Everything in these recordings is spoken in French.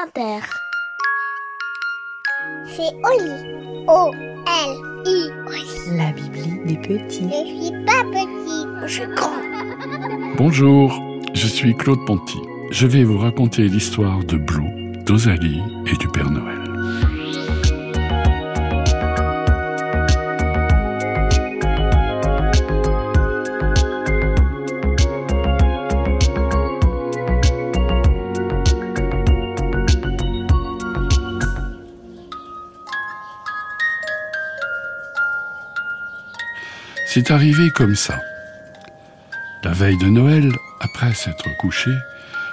Inter. C'est Oli. O-L-I. La Bibli des petits. Je suis pas petit, je suis grand. Bonjour, je suis Claude Ponty. Je vais vous raconter l'histoire de Blue, d'Osalie et du Père Noël. C'est arrivé comme ça. La veille de Noël, après s'être couchée,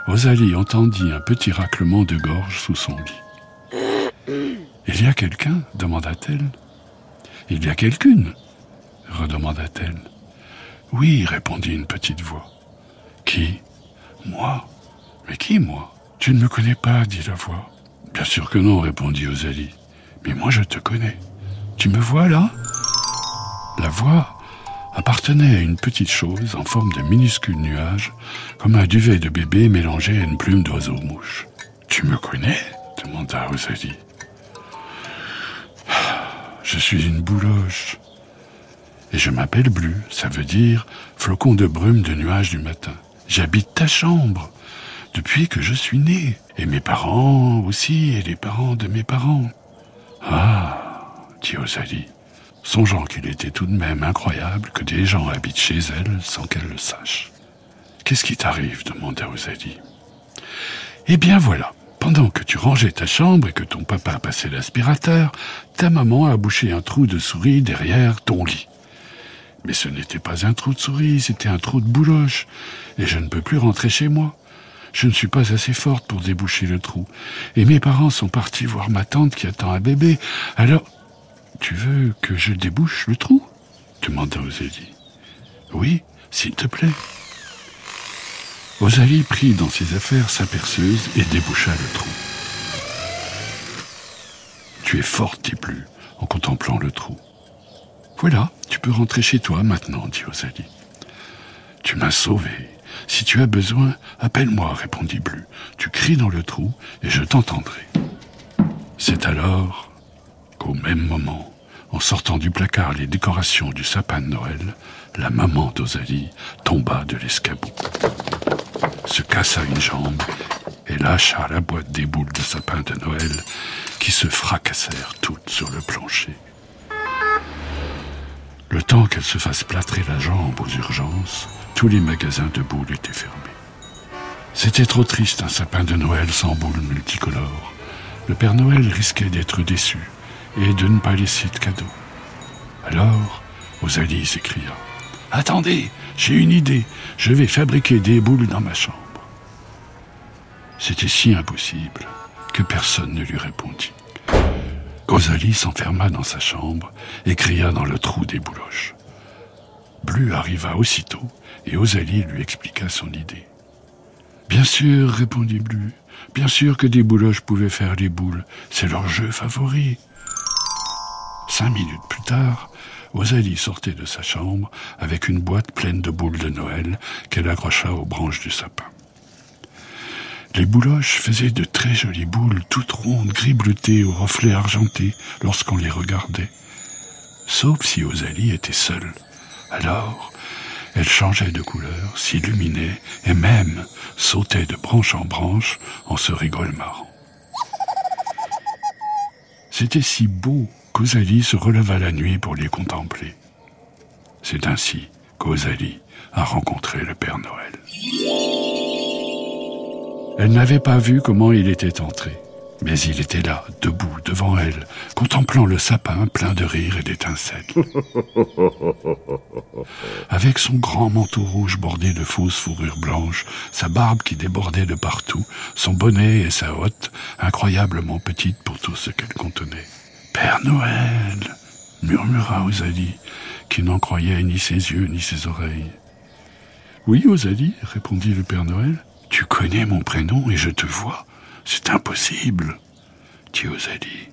Rosalie entendit un petit raclement de gorge sous son lit. Il y a quelqu'un? demanda-t-elle. Il y a quelqu'une redemanda-t-elle. Oui, répondit une petite voix. Qui Moi Mais qui, moi Tu ne me connais pas, dit la voix. Bien sûr que non, répondit Rosalie. Mais moi, je te connais. Tu me vois là? La voix appartenait à une petite chose en forme de minuscule nuage, comme un duvet de bébé mélangé à une plume d'oiseau-mouche. Tu me connais demanda Rosalie. Je suis une bouloche. Et je m'appelle Blu, ça veut dire flocon de brume de nuages du matin. J'habite ta chambre depuis que je suis né. Et mes parents aussi, et les parents de mes parents. Ah, dit Rosalie songeant qu'il était tout de même incroyable que des gens habitent chez elle sans qu'elle le sache. Qu'est-ce qui t'arrive demanda Rosalie. Eh bien voilà, pendant que tu rangeais ta chambre et que ton papa passé l'aspirateur, ta maman a bouché un trou de souris derrière ton lit. Mais ce n'était pas un trou de souris, c'était un trou de bouloche, et je ne peux plus rentrer chez moi. Je ne suis pas assez forte pour déboucher le trou. Et mes parents sont partis voir ma tante qui attend un bébé. Alors, tu veux que je débouche le trou demanda Osélie. Oui, s'il te plaît. Osalie prit dans ses affaires sa perceuse et déboucha le trou. Tu es forte, dit plus, en contemplant le trou. Voilà, tu peux rentrer chez toi maintenant, dit Osalie. Tu m'as sauvé. Si tu as besoin, appelle-moi, répondit Blu. Tu cries dans le trou et je t'entendrai. C'est alors qu'au même moment, en sortant du placard les décorations du sapin de Noël, la maman d'Osalie tomba de l'escabeau, se cassa une jambe et lâcha la boîte des boules de sapin de Noël qui se fracassèrent toutes sur le plancher. Le temps qu'elle se fasse plâtrer la jambe aux urgences, tous les magasins de boules étaient fermés. C'était trop triste un sapin de Noël sans boules multicolores. Le Père Noël risquait d'être déçu et de ne pas laisser de cadeau. Alors, Rosalie s'écria Attendez, j'ai une idée, je vais fabriquer des boules dans ma chambre. C'était si impossible que personne ne lui répondit. Rosalie s'enferma dans sa chambre et cria dans le trou des bouloches. Blu arriva aussitôt et Rosalie lui expliqua son idée. Bien sûr, répondit Blu, bien sûr que des bouloches pouvaient faire des boules, c'est leur jeu favori. Cinq minutes plus tard, Rosalie sortait de sa chambre avec une boîte pleine de boules de Noël qu'elle accrocha aux branches du sapin. Les bouloches faisaient de très jolies boules toutes rondes, gris bleutées aux reflets argentés lorsqu'on les regardait. Sauf si Rosalie était seule. Alors, elle changeait de couleur, s'illuminait et même sautait de branche en branche en se marrant. C'était si beau qu'Osalie se releva la nuit pour les contempler. C'est ainsi qu'Osalie a rencontré le Père Noël. Elle n'avait pas vu comment il était entré, mais il était là, debout, devant elle, contemplant le sapin plein de rire et d'étincelles. Avec son grand manteau rouge bordé de fausses fourrures blanches, sa barbe qui débordait de partout, son bonnet et sa hotte, incroyablement petite pour tout ce qu'elle contenait. Père Noël murmura Osalie, qui n'en croyait ni ses yeux ni ses oreilles. Oui, Osalie, répondit le Père Noël, tu connais mon prénom et je te vois. C'est impossible, dit Osalie.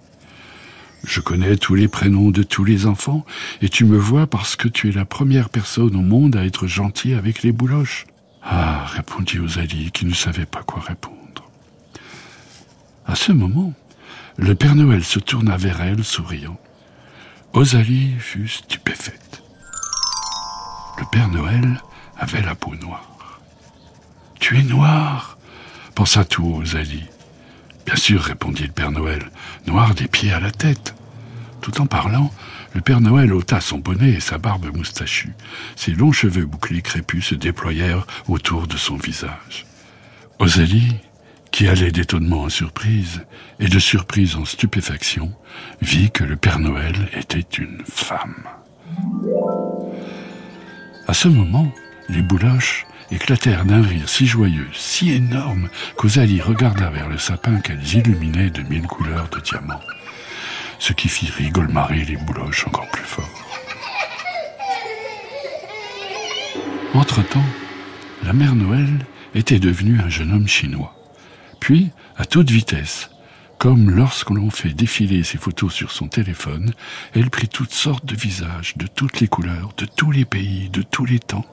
Je connais tous les prénoms de tous les enfants, et tu me vois parce que tu es la première personne au monde à être gentille avec les bouloches. Ah, répondit Osalie, qui ne savait pas quoi répondre. À ce moment, le Père Noël se tourna vers elle, souriant. Osalie fut stupéfaite. Le Père Noël avait la peau noire. Tu es noir pensa tout Osalie. Bien sûr, répondit le Père Noël, noir des pieds à la tête. Tout en parlant, le Père Noël ôta son bonnet et sa barbe moustachue. Ses longs cheveux bouclés crépus se déployèrent autour de son visage. Osalie, qui allait d'étonnement en surprise et de surprise en stupéfaction, vit que le Père Noël était une femme. À ce moment, les bouloches éclatèrent d'un rire si joyeux, si énorme, qu'Osalie regarda vers le sapin qu'elles illuminaient de mille couleurs de diamants, ce qui fit rigolmarer les bouloches encore plus fort. Entre-temps, la mère Noël était devenue un jeune homme chinois. Puis, à toute vitesse, comme lorsqu'on l'on fait défiler ses photos sur son téléphone, elle prit toutes sortes de visages, de toutes les couleurs, de tous les pays, de tous les temps.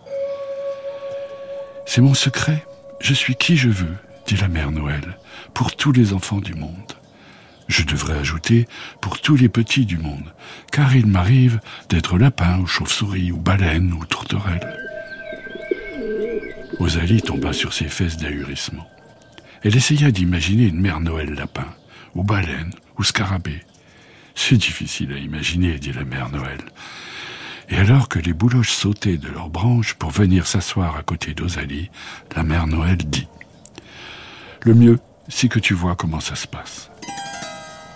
C'est mon secret. Je suis qui je veux, dit la mère Noël, pour tous les enfants du monde. Je devrais ajouter pour tous les petits du monde, car il m'arrive d'être lapin ou chauve-souris ou baleine ou tourterelle. Rosalie tomba sur ses fesses d'ahurissement. Elle essaya d'imaginer une mère Noël lapin, ou baleine, ou scarabée. C'est difficile à imaginer, dit la mère Noël. Et alors que les bouloches sautaient de leurs branches pour venir s'asseoir à côté d'Osalie, la mère Noël dit Le mieux, c'est que tu vois comment ça se passe.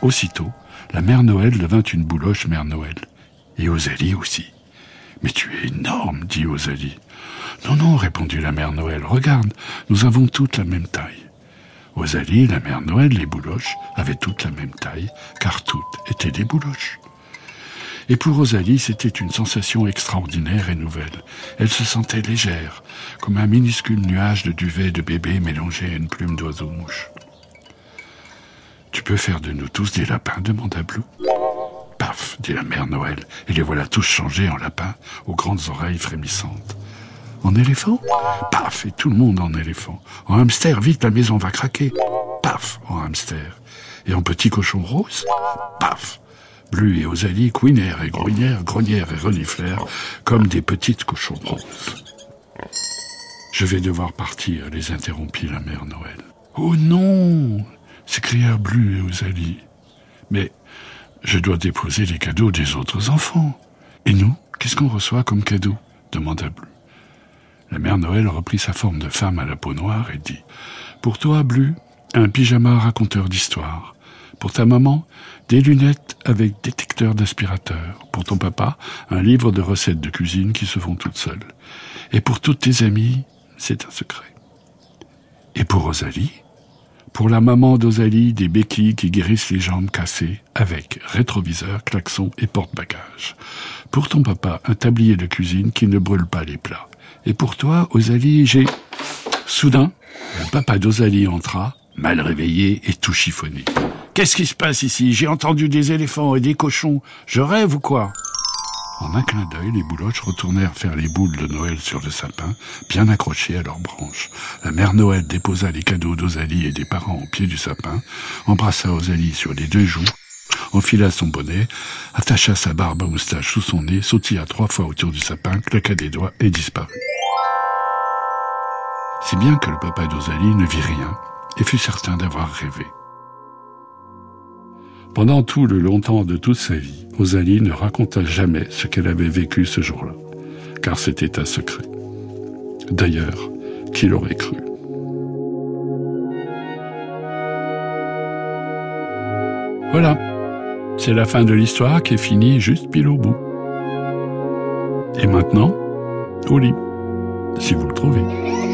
Aussitôt, la mère Noël devint une bouloche mère Noël. Et Osalie aussi. Mais tu es énorme, dit Osalie. Non, non, répondit la mère Noël. Regarde, nous avons toutes la même taille. Osalie, la mère Noël, les bouloches avaient toutes la même taille, car toutes étaient des bouloches. Et pour Rosalie, c'était une sensation extraordinaire et nouvelle. Elle se sentait légère, comme un minuscule nuage de duvet de bébé mélangé à une plume d'oiseau-mouche. Tu peux faire de nous tous des lapins? demanda Blue. Paf, dit la mère Noël, et les voilà tous changés en lapins, aux grandes oreilles frémissantes. En éléphant Paf, et tout le monde en éléphant. En hamster, vite, la maison va craquer. Paf, en hamster. Et en petit cochon rose Paf, Blu et Osalie couinèrent et grognèrent, grognèrent et reniflèrent comme des petites cochons roses. Je vais devoir partir, les interrompit la mère Noël. Oh non s'écrièrent Blu et Osalie. Mais je dois déposer les cadeaux des autres enfants. Et nous, qu'est-ce qu'on reçoit comme cadeau? demanda Blu. La mère Noël reprit sa forme de femme à la peau noire et dit Pour toi, Blu, un pyjama raconteur d'histoire. Pour ta maman, des lunettes avec détecteur d'aspirateur. Pour ton papa, un livre de recettes de cuisine qui se font toutes seules. Et pour toutes tes amies, c'est un secret. Et pour Rosalie Pour la maman d'Osalie, des béquilles qui guérissent les jambes cassées, avec rétroviseur, klaxon et porte-bagages. Pour ton papa, un tablier de cuisine qui ne brûle pas les plats. Et pour toi, Osalie, j'ai... Soudain, le papa d'Osalie entra, mal réveillé et tout chiffonné. Qu'est-ce qui se passe ici? J'ai entendu des éléphants et des cochons. Je rêve ou quoi? En un clin d'œil, les bouloches retournèrent faire les boules de Noël sur le sapin, bien accrochées à leurs branches. La mère Noël déposa les cadeaux d'Osalie et des parents au pied du sapin, embrassa Osalie sur les deux joues, enfila son bonnet, attacha sa barbe à moustache sous son nez, sautilla trois fois autour du sapin, claqua des doigts et disparut. Si bien que le papa d'Osalie ne vit rien et fut certain d'avoir rêvé. Pendant tout le longtemps de toute sa vie, Rosalie ne raconta jamais ce qu'elle avait vécu ce jour-là, car c'était un secret. D'ailleurs, qui l'aurait cru? Voilà, c'est la fin de l'histoire qui est finie juste pile au bout. Et maintenant, au lit, si vous le trouvez.